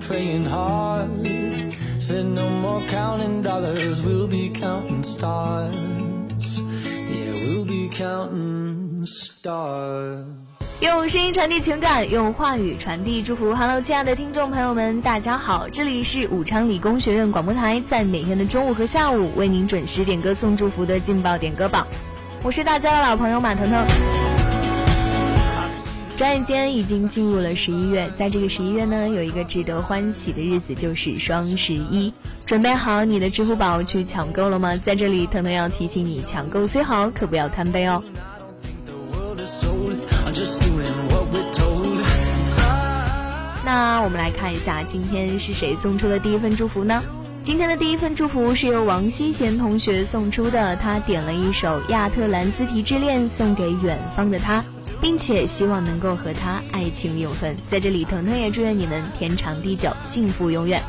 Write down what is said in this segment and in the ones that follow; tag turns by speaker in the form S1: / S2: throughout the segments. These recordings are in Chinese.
S1: praying hard. Said no more counting dollars, we'll be counting stars. Yeah, we'll be counting stars.
S2: 用声音传递情感，用话语传递祝福。Hello，亲爱的听众朋友们，大家好，这里是武昌理工学院广播台，在每天的中午和下午为您准时点歌送祝福的劲爆点歌榜，我是大家的老朋友马腾腾。转眼间已经进入了十一月，在这个十一月呢，有一个值得欢喜的日子，就是双十一。准备好你的支付宝去抢购了吗？在这里，腾腾要提醒你，抢购虽好，可不要贪杯哦。那我们来看一下，今天是谁送出的第一份祝福呢？今天的第一份祝福是由王希贤同学送出的，他点了一首《亚特兰斯提之恋》送给远方的他，并且希望能够和他爱情永恒。在这里，腾腾也祝愿你们天长地久，幸福永远。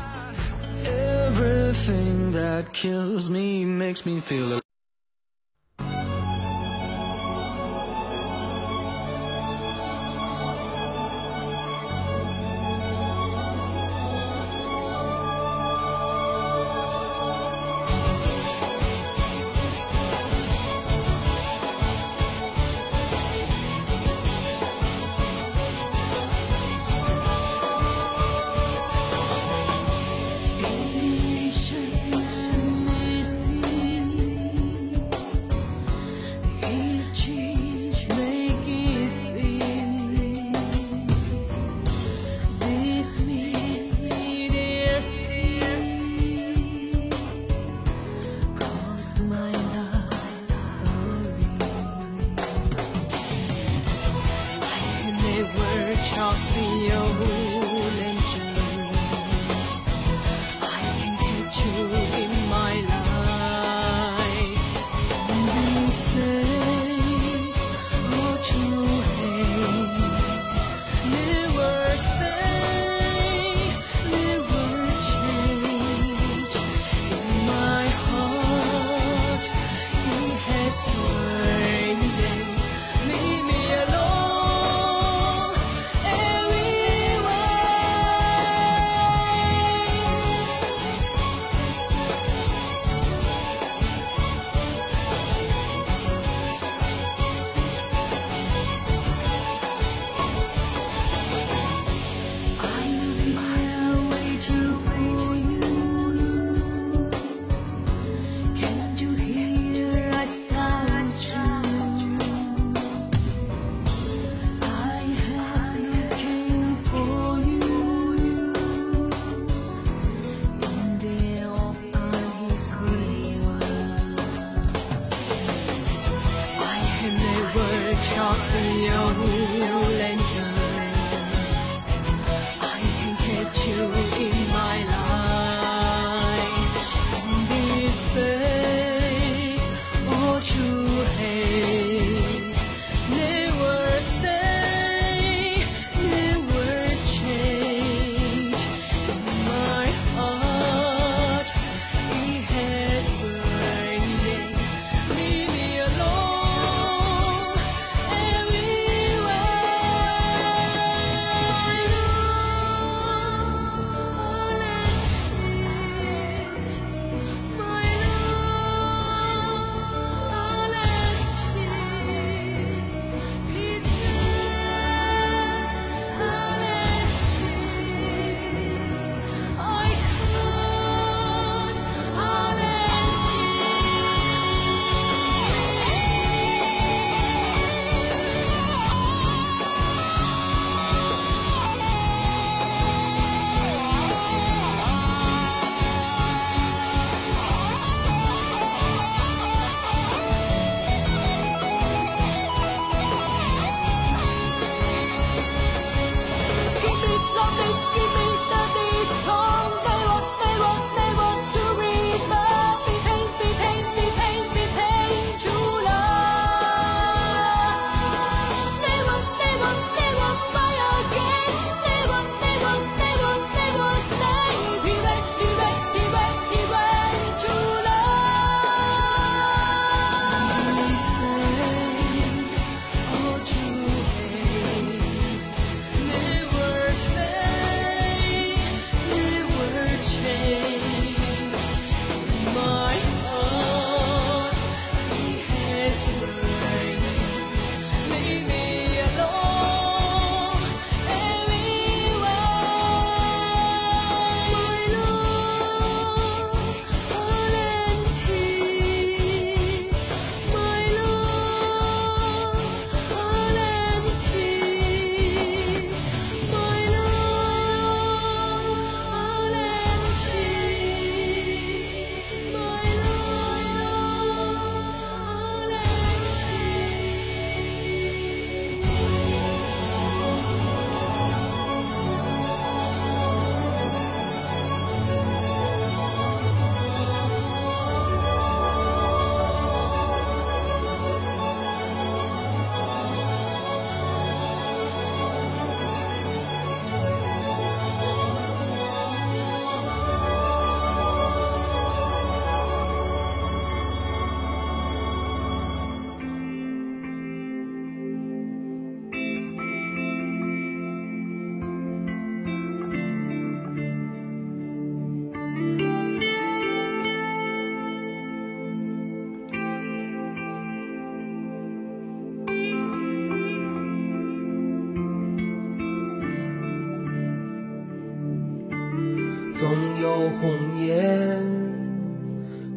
S3: 总有红颜，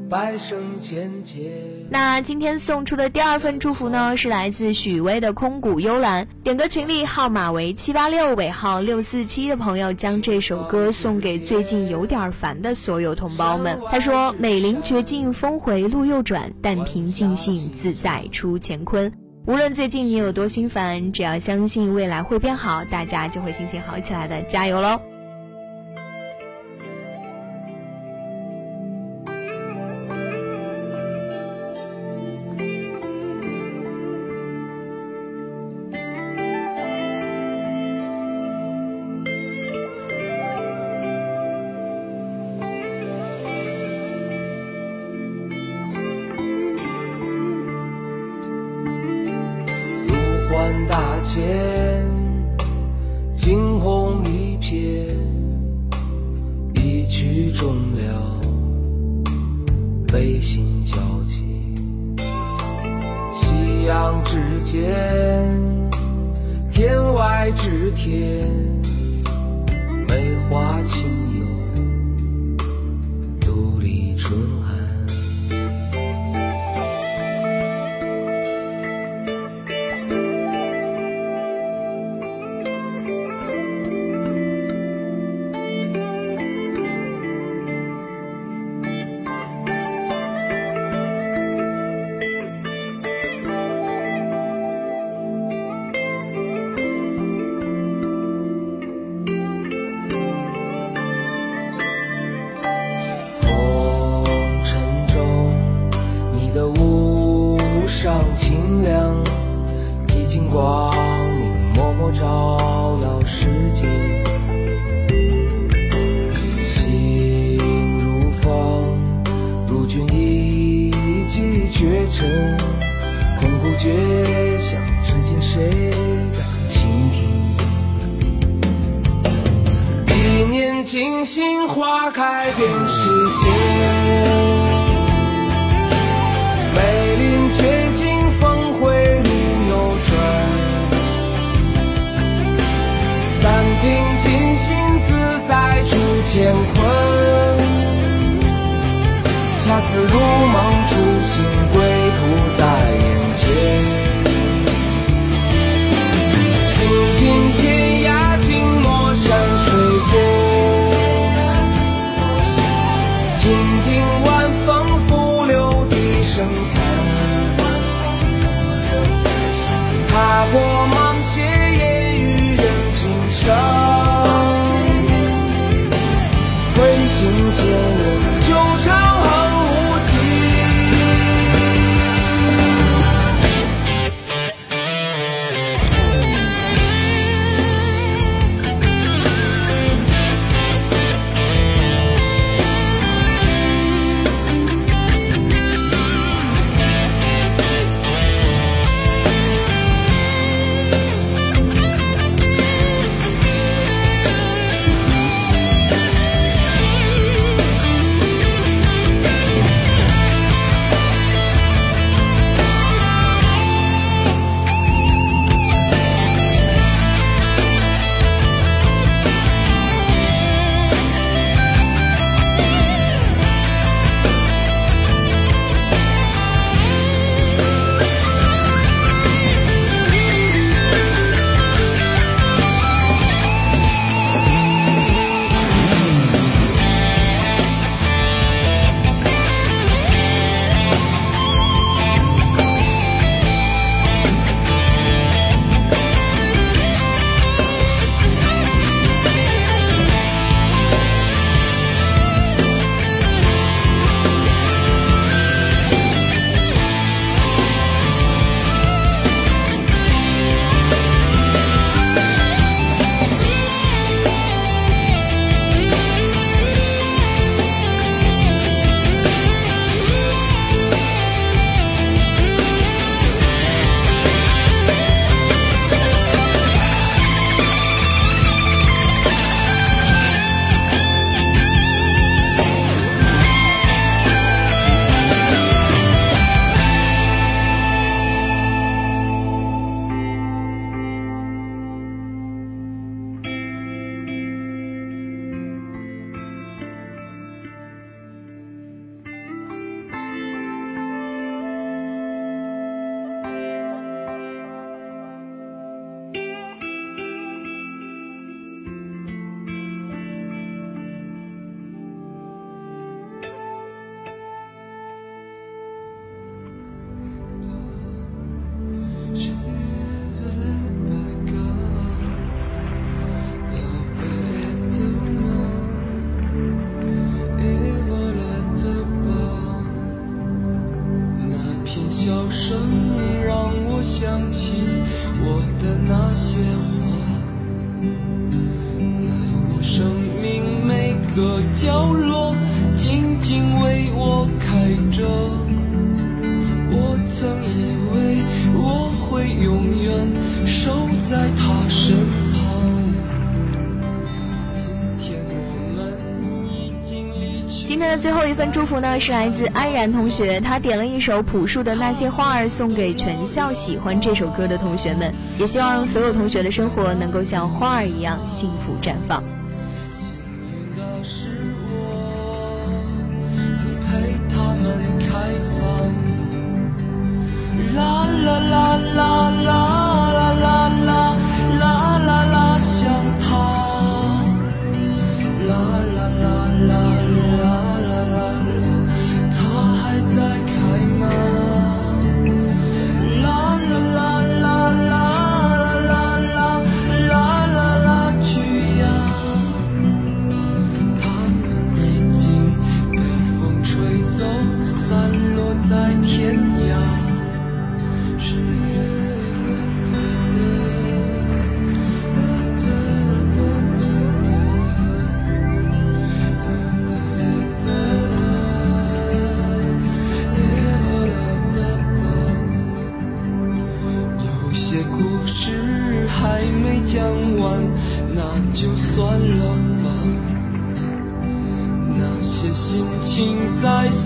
S3: 百生千劫。
S2: 那今天送出的第二份祝福呢，是来自许巍的空谷幽兰，点歌群里号码为七八六尾号六四七的朋友，将这首歌送给最近有点烦的所有同胞们。他说：“美林绝境峰回路又转，但凭尽兴自在出乾坤。无论最近你有多心烦，只要相信未来会变好，大家就会心情好起来的，加油喽！”
S3: 动了，悲心交集。夕阳之间，天外之天，梅花清。星星花开遍世界，梅林绝境峰回路又转，但凭尽兴自在出乾坤，恰似如梦初醒，归途
S4: 守在他身旁。
S2: 今天的最后一份祝福呢，是来自安然同学，他点了一首朴树的《那些花儿》，送给全校喜欢这首歌的同学们，也希望所有同学的生活能够像花儿一样幸福绽放。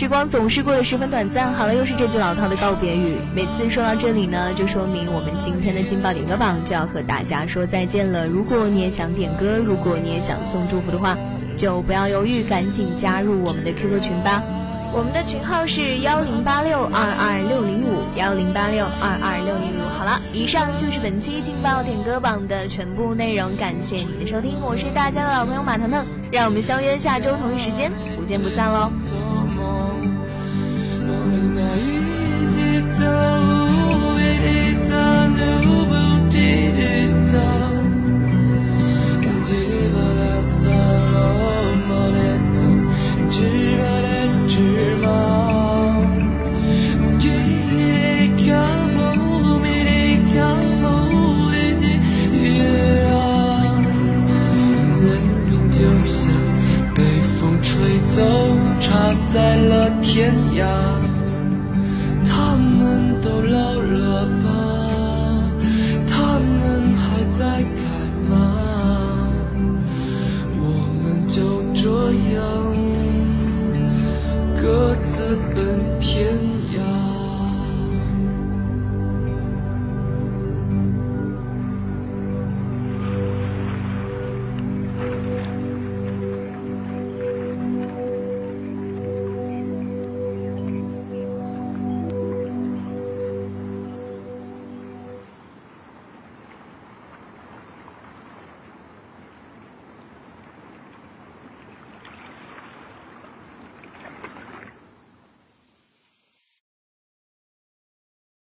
S2: 时光总是过得十分短暂。好了，又是这句老套的告别语。每次说到这里呢，就说明我们今天的劲爆点歌榜就要和大家说再见了。如果你也想点歌，如果你也想送祝福的话，就不要犹豫，赶紧加入我们的 QQ 群吧。我们的群号是幺零八六二二六零五幺零八六二二六零五。好了，以上就是本期劲爆点歌榜的全部内容，感谢你的收听，我是大家的老朋友马腾腾，让我们相约下周同一时间不见不散喽。
S4: 就像被风吹走，插在了天涯。